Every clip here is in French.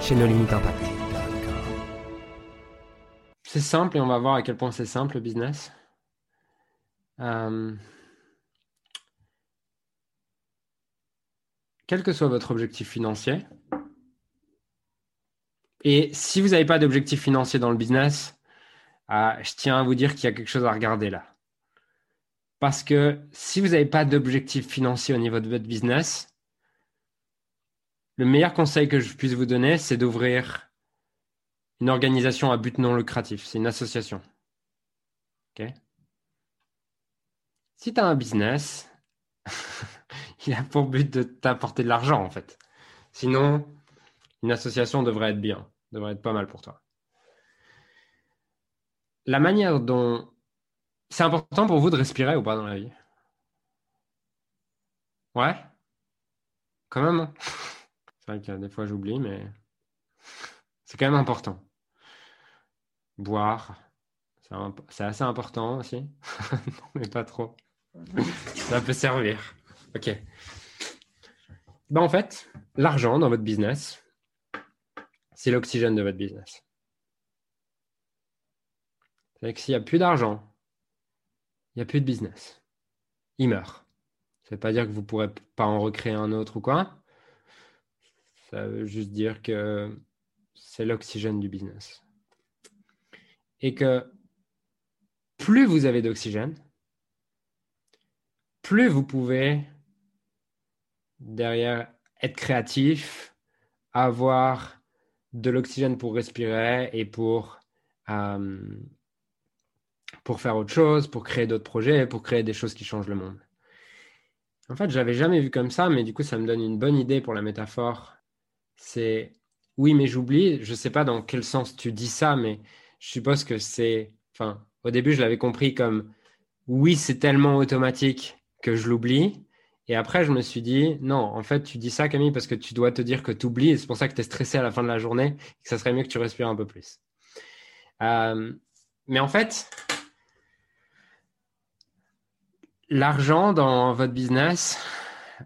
chez nos limites impact. C'est simple et on va voir à quel point c'est simple le business. Euh, Quel que soit votre objectif financier, et si vous n'avez pas d'objectif financier dans le business, euh, je tiens à vous dire qu'il y a quelque chose à regarder là. Parce que si vous n'avez pas d'objectif financier au niveau de votre business, le meilleur conseil que je puisse vous donner, c'est d'ouvrir une organisation à but non lucratif. C'est une association. Si tu as un business, il a pour but de t'apporter de l'argent, en fait. Sinon, une association devrait être bien, devrait être pas mal pour toi. La manière dont... C'est important pour vous de respirer ou pas dans la vie? Ouais? Quand même. C'est vrai que des fois j'oublie, mais c'est quand même important. Boire, c'est assez important aussi. mais pas trop. Ça peut servir. Ok. Ben, en fait, l'argent dans votre business, c'est l'oxygène de votre business. C'est que s'il n'y a plus d'argent, il n'y a plus de business. Il meurt. Ça ne veut pas dire que vous ne pourrez pas en recréer un autre ou quoi, ça veut juste dire que c'est l'oxygène du business. Et que plus vous avez d'oxygène, plus vous pouvez derrière être créatif, avoir de l'oxygène pour respirer et pour, euh, pour faire autre chose, pour créer d'autres projets, pour créer des choses qui changent le monde. En fait, je l'avais jamais vu comme ça, mais du coup, ça me donne une bonne idée pour la métaphore c'est oui, mais j'oublie. Je ne sais pas dans quel sens tu dis ça, mais je suppose que c'est. Enfin, au début, je l'avais compris comme oui, c'est tellement automatique que je l'oublie. Et après, je me suis dit, non, en fait, tu dis ça, Camille, parce que tu dois te dire que tu oublies. Et c'est pour ça que tu es stressé à la fin de la journée et que ça serait mieux que tu respires un peu plus. Euh, mais en fait, l'argent dans votre business,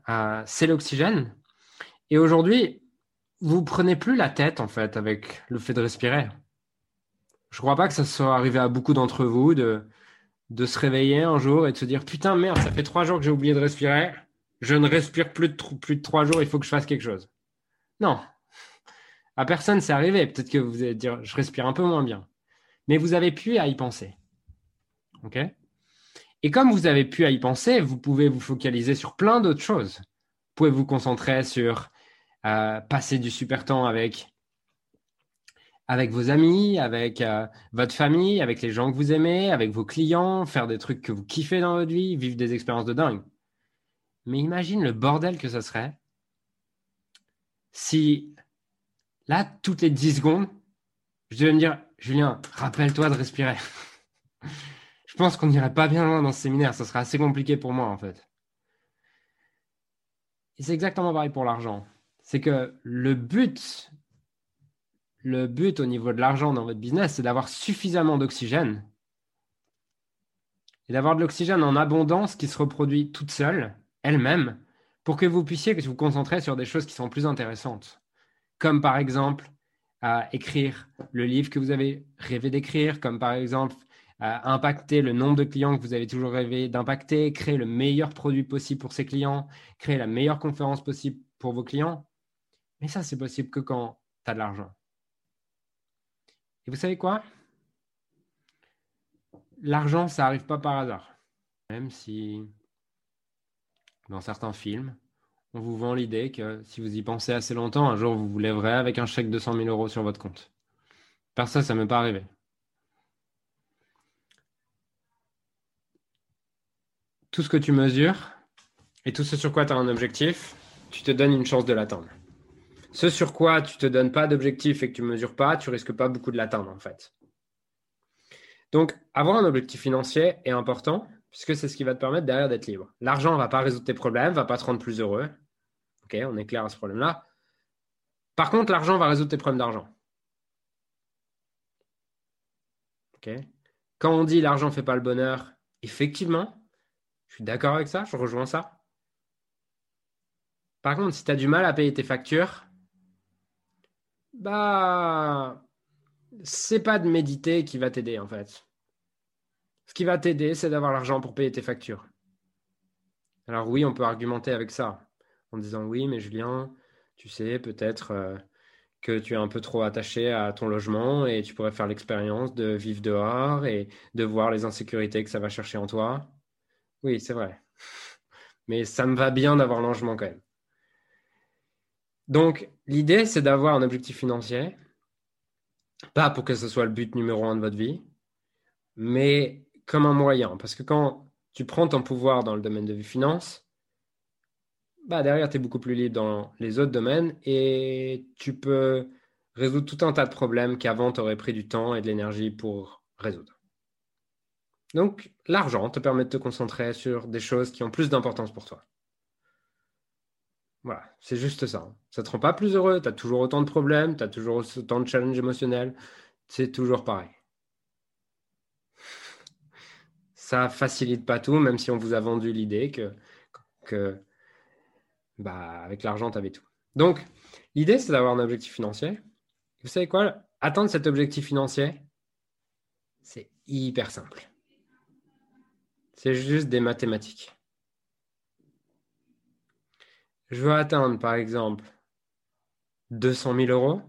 euh, c'est l'oxygène. Et aujourd'hui, vous prenez plus la tête en fait avec le fait de respirer. Je crois pas que ça soit arrivé à beaucoup d'entre vous de, de se réveiller un jour et de se dire putain merde, ça fait trois jours que j'ai oublié de respirer, je ne respire plus de, plus de trois jours, il faut que je fasse quelque chose. Non, à personne c'est arrivé. Peut-être que vous allez dire je respire un peu moins bien, mais vous avez pu à y penser. Ok? Et comme vous avez pu à y penser, vous pouvez vous focaliser sur plein d'autres choses. Vous pouvez vous concentrer sur passer du super temps avec, avec vos amis, avec euh, votre famille, avec les gens que vous aimez, avec vos clients, faire des trucs que vous kiffez dans votre vie, vivre des expériences de dingue. Mais imagine le bordel que ce serait si là, toutes les 10 secondes, je devais me dire, Julien, rappelle-toi de respirer. je pense qu'on n'irait pas bien loin dans ce séminaire, ça serait assez compliqué pour moi en fait. Et c'est exactement pareil pour l'argent c'est que le but, au niveau de l'argent dans votre business, c'est d'avoir suffisamment d'oxygène et d'avoir de l'oxygène en abondance qui se reproduit toute seule, elle-même, pour que vous puissiez vous concentrer sur des choses qui sont plus intéressantes, comme par exemple écrire le livre que vous avez rêvé d'écrire, comme par exemple impacter le nombre de clients que vous avez toujours rêvé d'impacter, créer le meilleur produit possible pour ses clients, créer la meilleure conférence possible pour vos clients. Mais ça, c'est possible que quand tu as de l'argent. Et vous savez quoi? L'argent, ça n'arrive pas par hasard. Même si dans certains films, on vous vend l'idée que si vous y pensez assez longtemps, un jour vous vous lèverez avec un chèque de 100 000 euros sur votre compte. Par ça, ça ne m'est pas arrivé. Tout ce que tu mesures et tout ce sur quoi tu as un objectif, tu te donnes une chance de l'atteindre. Ce sur quoi tu te donnes pas d'objectif et que tu mesures pas, tu risques pas beaucoup de l'atteindre en fait. Donc, avoir un objectif financier est important puisque c'est ce qui va te permettre derrière d'être libre. L'argent ne va pas résoudre tes problèmes, ne va pas te rendre plus heureux. On est clair à ce problème-là. Par contre, l'argent va résoudre tes problèmes d'argent. Quand on dit l'argent ne fait pas le bonheur, effectivement, je suis d'accord avec ça, je rejoins ça. Par contre, si tu as du mal à payer tes factures, bah, c'est pas de méditer qui va t'aider en fait. Ce qui va t'aider, c'est d'avoir l'argent pour payer tes factures. Alors oui, on peut argumenter avec ça en disant oui, mais Julien, tu sais, peut-être euh, que tu es un peu trop attaché à ton logement et tu pourrais faire l'expérience de vivre dehors et de voir les insécurités que ça va chercher en toi. Oui, c'est vrai. Mais ça me va bien d'avoir logement quand même. Donc, l'idée, c'est d'avoir un objectif financier, pas pour que ce soit le but numéro un de votre vie, mais comme un moyen. Parce que quand tu prends ton pouvoir dans le domaine de finance, bah derrière, tu es beaucoup plus libre dans les autres domaines et tu peux résoudre tout un tas de problèmes qu'avant, tu aurais pris du temps et de l'énergie pour résoudre. Donc, l'argent te permet de te concentrer sur des choses qui ont plus d'importance pour toi. Voilà, c'est juste ça. Ça ne te rend pas plus heureux, tu as toujours autant de problèmes, tu as toujours autant de challenges émotionnels, c'est toujours pareil. Ça facilite pas tout, même si on vous a vendu l'idée que, que bah, avec l'argent, tu avais tout. Donc, l'idée, c'est d'avoir un objectif financier. Vous savez quoi? Atteindre cet objectif financier, c'est hyper simple. C'est juste des mathématiques. Je veux atteindre, par exemple, 200 000 euros.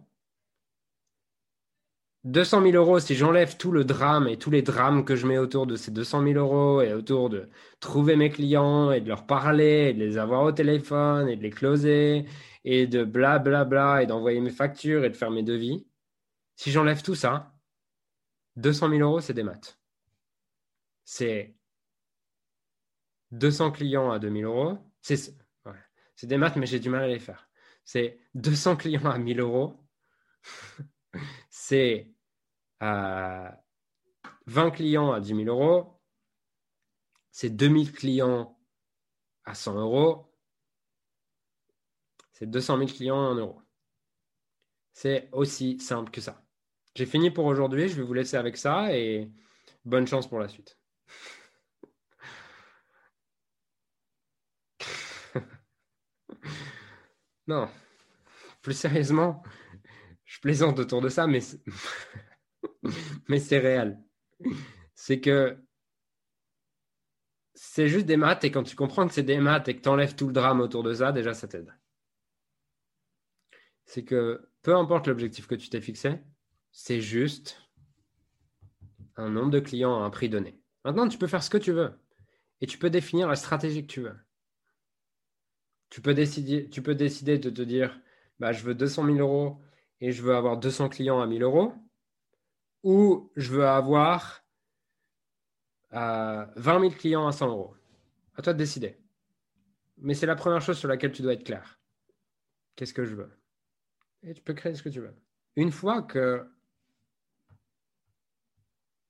200 000 euros, si j'enlève tout le drame et tous les drames que je mets autour de ces 200 000 euros et autour de trouver mes clients et de leur parler et de les avoir au téléphone et de les closer et de blablabla bla bla et d'envoyer mes factures et de faire mes devis, si j'enlève tout ça, 200 000 euros, c'est des maths. C'est 200 clients à 2000 euros. C'est des maths, mais j'ai du mal à les faire. C'est 200 clients à 1000 euros. c'est 20 clients à 10 000 euros. C'est 2000 clients à 100 euros. C'est 200 000 clients en euros. C'est aussi simple que ça. J'ai fini pour aujourd'hui. Je vais vous laisser avec ça et bonne chance pour la suite. Non, plus sérieusement, je plaisante autour de ça, mais c'est réel. C'est que c'est juste des maths et quand tu comprends que c'est des maths et que tu enlèves tout le drame autour de ça, déjà ça t'aide. C'est que peu importe l'objectif que tu t'es fixé, c'est juste un nombre de clients à un prix donné. Maintenant, tu peux faire ce que tu veux et tu peux définir la stratégie que tu veux. Tu peux décider, de te dire bah, je veux 200 000 euros et je veux avoir 200 clients à 1000 euros ou je veux avoir 20 000 clients à 100 euros. À toi de décider. Mais c'est la première chose sur laquelle tu dois être clair. Qu'est-ce que je veux? Et tu peux créer ce que tu veux. Une fois que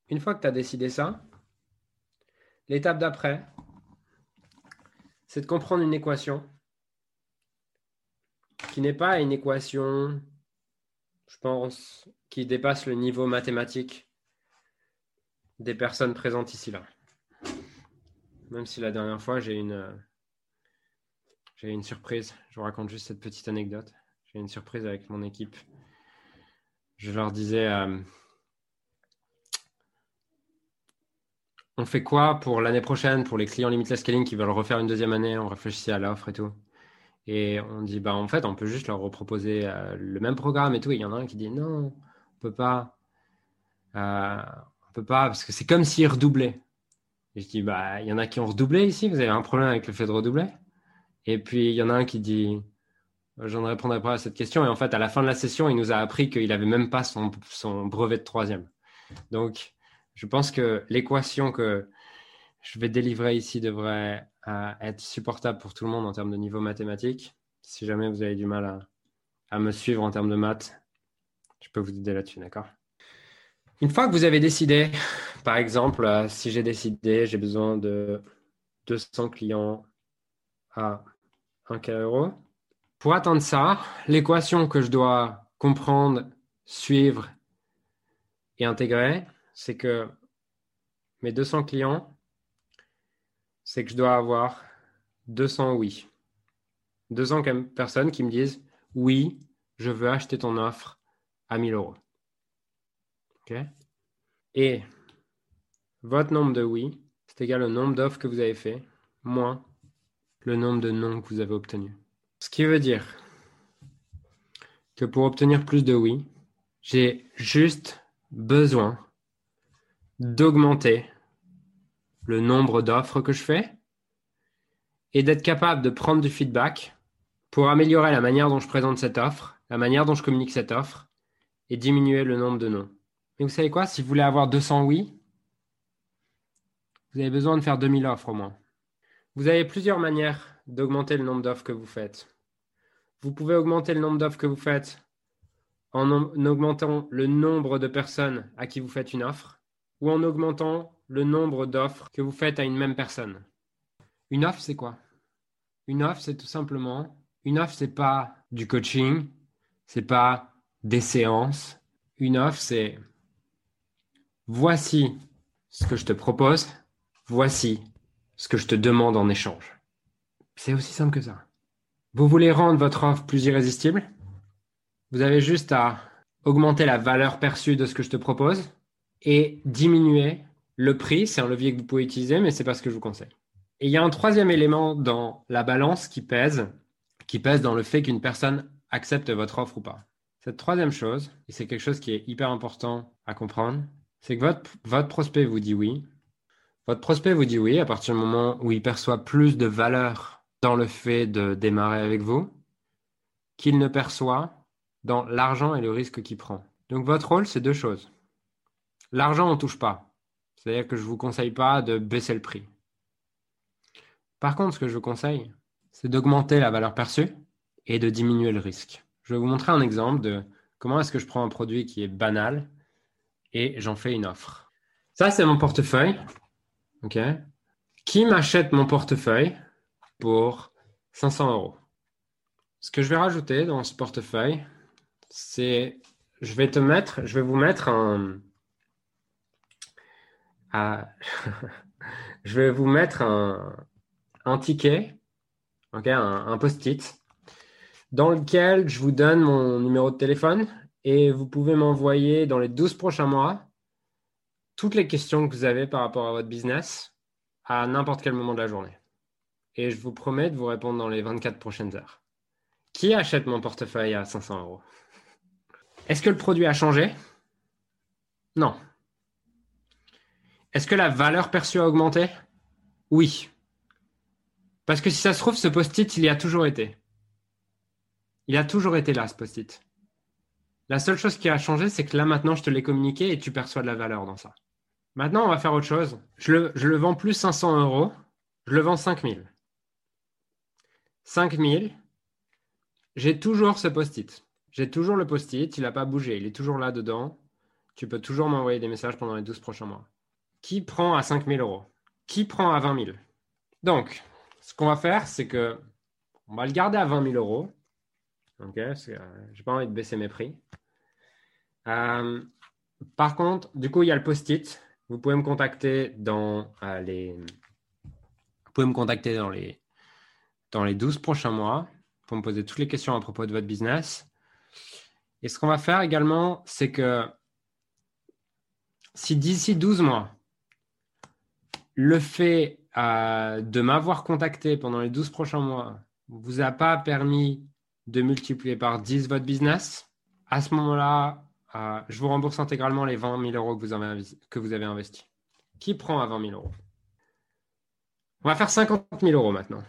une fois que tu as décidé ça, l'étape d'après, c'est de comprendre une équation qui n'est pas une équation, je pense, qui dépasse le niveau mathématique des personnes présentes ici là. Même si la dernière fois, j'ai une, j'ai une surprise. Je vous raconte juste cette petite anecdote. J'ai une surprise avec mon équipe. Je leur disais, euh, on fait quoi pour l'année prochaine pour les clients Limitless Scaling qui veulent refaire une deuxième année? On réfléchissait à l'offre et tout. Et on dit, bah, en fait, on peut juste leur reproposer euh, le même programme et tout. il y en a un qui dit, non, on peut pas. Euh, on peut pas, parce que c'est comme s'ils redoublaient. Et je dis, bah, il y en a qui ont redoublé ici. Vous avez un problème avec le fait de redoubler Et puis, il y en a un qui dit, je ne répondrai pas à cette question. Et en fait, à la fin de la session, il nous a appris qu'il n'avait même pas son, son brevet de troisième. Donc, je pense que l'équation que je vais délivrer ici devrait être supportable pour tout le monde en termes de niveau mathématique. Si jamais vous avez du mal à, me suivre en termes de maths, je peux vous aider là-dessus, d'accord? Une fois que vous avez décidé, par exemple, euh, si j'ai décidé, j'ai besoin de 200 clients à 1K euros. Pour atteindre ça, l'équation que je dois comprendre, suivre et intégrer, c'est que mes 200 clients, c'est que je dois avoir 200 oui. 200 personnes qui me disent oui, je veux acheter ton offre à 1000 euros. Et votre nombre de oui, c'est égal au nombre d'offres que vous avez fait, moins le nombre de non que vous avez obtenu. Ce qui veut dire que pour obtenir plus de oui, j'ai juste besoin d'augmenter le nombre d'offres que je fais et d'être capable de prendre du feedback pour améliorer la manière dont je présente cette offre, la manière dont je communique cette offre et diminuer le nombre de non. Mais vous savez quoi? Si vous voulez avoir 200 oui, vous avez besoin de faire 2000 offres au moins. Vous avez plusieurs manières d'augmenter le nombre d'offres que vous faites. Vous pouvez augmenter le nombre d'offres que vous faites en augmentant le nombre de personnes à qui vous faites une offre ou en augmentant le nombre d'offres que vous faites à une même personne. Une offre, c'est quoi? Une offre, c'est tout simplement, une offre, c'est pas du coaching, c'est pas des séances. Une offre, c'est voici ce que je te propose, voici ce que je te demande en échange. C'est aussi simple que ça. Vous voulez rendre votre offre plus irrésistible? Vous avez juste à augmenter la valeur perçue de ce que je te propose et diminuer le prix. C'est un levier que vous pouvez utiliser, mais c'est pas ce que je vous conseille. Et il y a un troisième élément dans la balance qui pèse, qui pèse dans le fait qu'une personne accepte votre offre ou pas. Cette troisième chose, et c'est quelque chose qui est hyper important à comprendre, c'est que votre, votre prospect vous dit oui. Votre prospect vous dit oui à partir du moment où il perçoit plus de valeur dans le fait de démarrer avec vous qu'il ne perçoit dans l'argent et le risque qu'il prend. Donc votre rôle, c'est deux choses. L'argent, on ne touche pas. C'est-à-dire que je ne vous conseille pas de baisser le prix. Par contre, ce que je vous conseille, c'est d'augmenter la valeur perçue et de diminuer le risque. Je vais vous montrer un exemple de comment est-ce que je prends un produit qui est banal et j'en fais une offre. Ça, c'est mon portefeuille. OK Qui m'achète mon portefeuille pour 500 euros. Ce que je vais rajouter dans ce portefeuille, c'est je vais te mettre, je vais vous mettre un, je vais vous mettre un, ticket, un, un post-it, dans lequel je vous donne mon numéro de téléphone et vous pouvez m'envoyer dans les 12 prochains mois toutes les questions que vous avez par rapport à votre business à n'importe quel moment de la journée et je vous promets de vous répondre dans les 24 prochaines heures. Qui achète mon portefeuille à 500 euros? Est-ce que le produit a changé? Non. Est-ce que la valeur perçue a augmenté? Oui. Parce que si ça se trouve, ce post-it, il y a toujours été. Il a toujours été là, ce post-it. La seule chose qui a changé, c'est que là, maintenant, je te l'ai communiqué et tu perçois de la valeur dans ça. Maintenant, on va faire autre chose. Je le, vends plus 500 euros, je le vends 5000. 5000, j'ai toujours ce post-it. J'ai toujours le post-it, il n'a pas bougé, il est toujours là dedans. Tu peux toujours m'envoyer des messages pendant les 12 prochains mois. Qui prend à 5000 euros? Qui prend à 20 000 Donc, ce qu'on va faire, c'est que on va le garder à 20 000 euros. Ok, euh, j'ai pas envie de baisser mes prix. Euh, par contre, du coup, il y a le post-it. Vous pouvez me contacter dans euh, les. Vous pouvez me contacter dans les dans les 12 prochains mois pour me poser toutes les questions à propos de votre business. Et ce qu'on va faire également, c'est que si d'ici 12 mois, le fait euh, de m'avoir contacté pendant les 12 prochains mois vous a pas permis de multiplier par 10 votre business, à ce moment-là, euh, je vous rembourse intégralement les 20 000 euros que vous avez, que investis. Qui prend à 20 000 euros? On va faire 50 000 euros maintenant.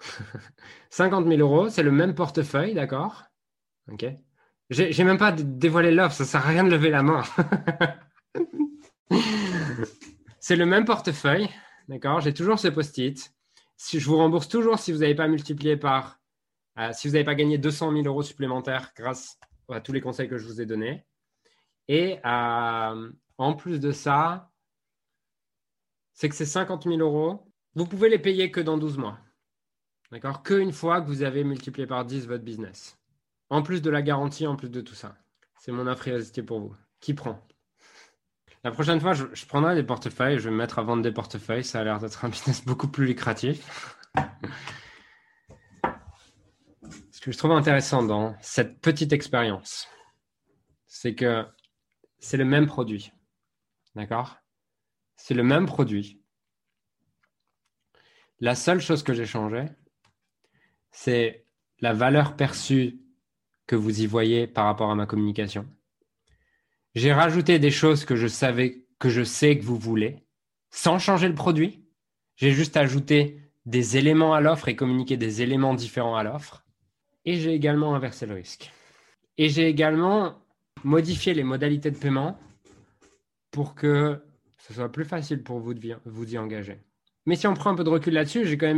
50 000 euros, c'est le même portefeuille, d'accord? Ok. J'ai même pas dévoilé l'offre, ça sert à rien de lever la main. c'est le même portefeuille, d'accord? J'ai toujours ce post-it. Si, je vous rembourse toujours si vous n'avez pas multiplié par Euh, si vous n'avez pas gagné 200 000 euros supplémentaires grâce à tous les conseils que je vous ai donnés. Et euh, en plus de ça, c'est que ces 50 000 euros, vous pouvez les payer que dans 12 mois. D'accord? Qu'une fois que vous avez multiplié par 10 votre business. En plus de la garantie, en plus de tout ça. C'est mon infériorité pour vous. Qui prend? La prochaine fois, je, prendrai des portefeuilles. Je vais me mettre à vendre des portefeuilles. Ça a l'air d'être un business beaucoup plus lucratif. Ce que je trouve intéressant dans cette petite expérience, c'est que c'est le même produit. D'accord? C'est le même produit. La seule chose que j'ai changé, c'est la valeur perçue que vous y voyez par rapport à ma communication. J'ai rajouté des choses que je savais, que je sais que vous voulez, sans changer le produit. J'ai juste ajouté des éléments à l'offre et communiqué des éléments différents à l'offre. Et j'ai également inversé le risque. Et j'ai également modifié les modalités de paiement pour que ce soit plus facile pour vous de vous y engager. Mais si on prend un peu de recul là-dessus, j'ai quand,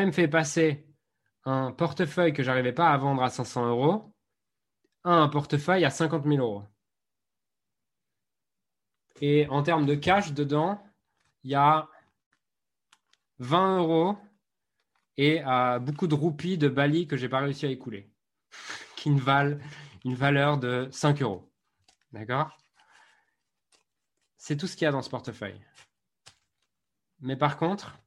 même, fait passer un portefeuille que j'arrivais pas à vendre à 500 euros à un portefeuille à 50 000 euros. Et en termes de cash dedans, il y a 20 euros et euh, beaucoup de roupies de Bali que j'ai pas réussi à écouler, qui ne valent une valeur de 5 euros. D'accord? C'est tout ce qu'il y a dans ce portefeuille. Mais par contre,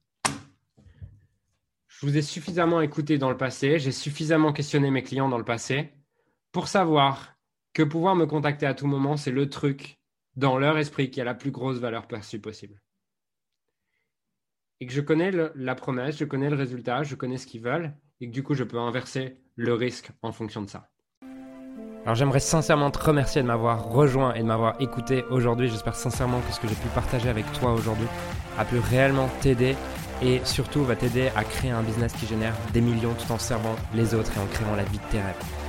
je vous ai suffisamment écouté dans le passé, j'ai suffisamment questionné mes clients dans le passé pour savoir que pouvoir me contacter à tout moment, c'est le truc dans leur esprit qui a la plus grosse valeur perçue possible et que je connais la promesse, je connais le résultat, je connais ce qu'ils veulent, et que du coup je peux inverser le risque en fonction de ça. Alors j'aimerais sincèrement te remercier de m'avoir rejoint et de m'avoir écouté aujourd'hui. J'espère sincèrement que ce que j'ai pu partager avec toi aujourd'hui a pu réellement t'aider et surtout va t'aider à créer un business qui génère des millions tout en servant les autres et en créant la vie de tes rêves.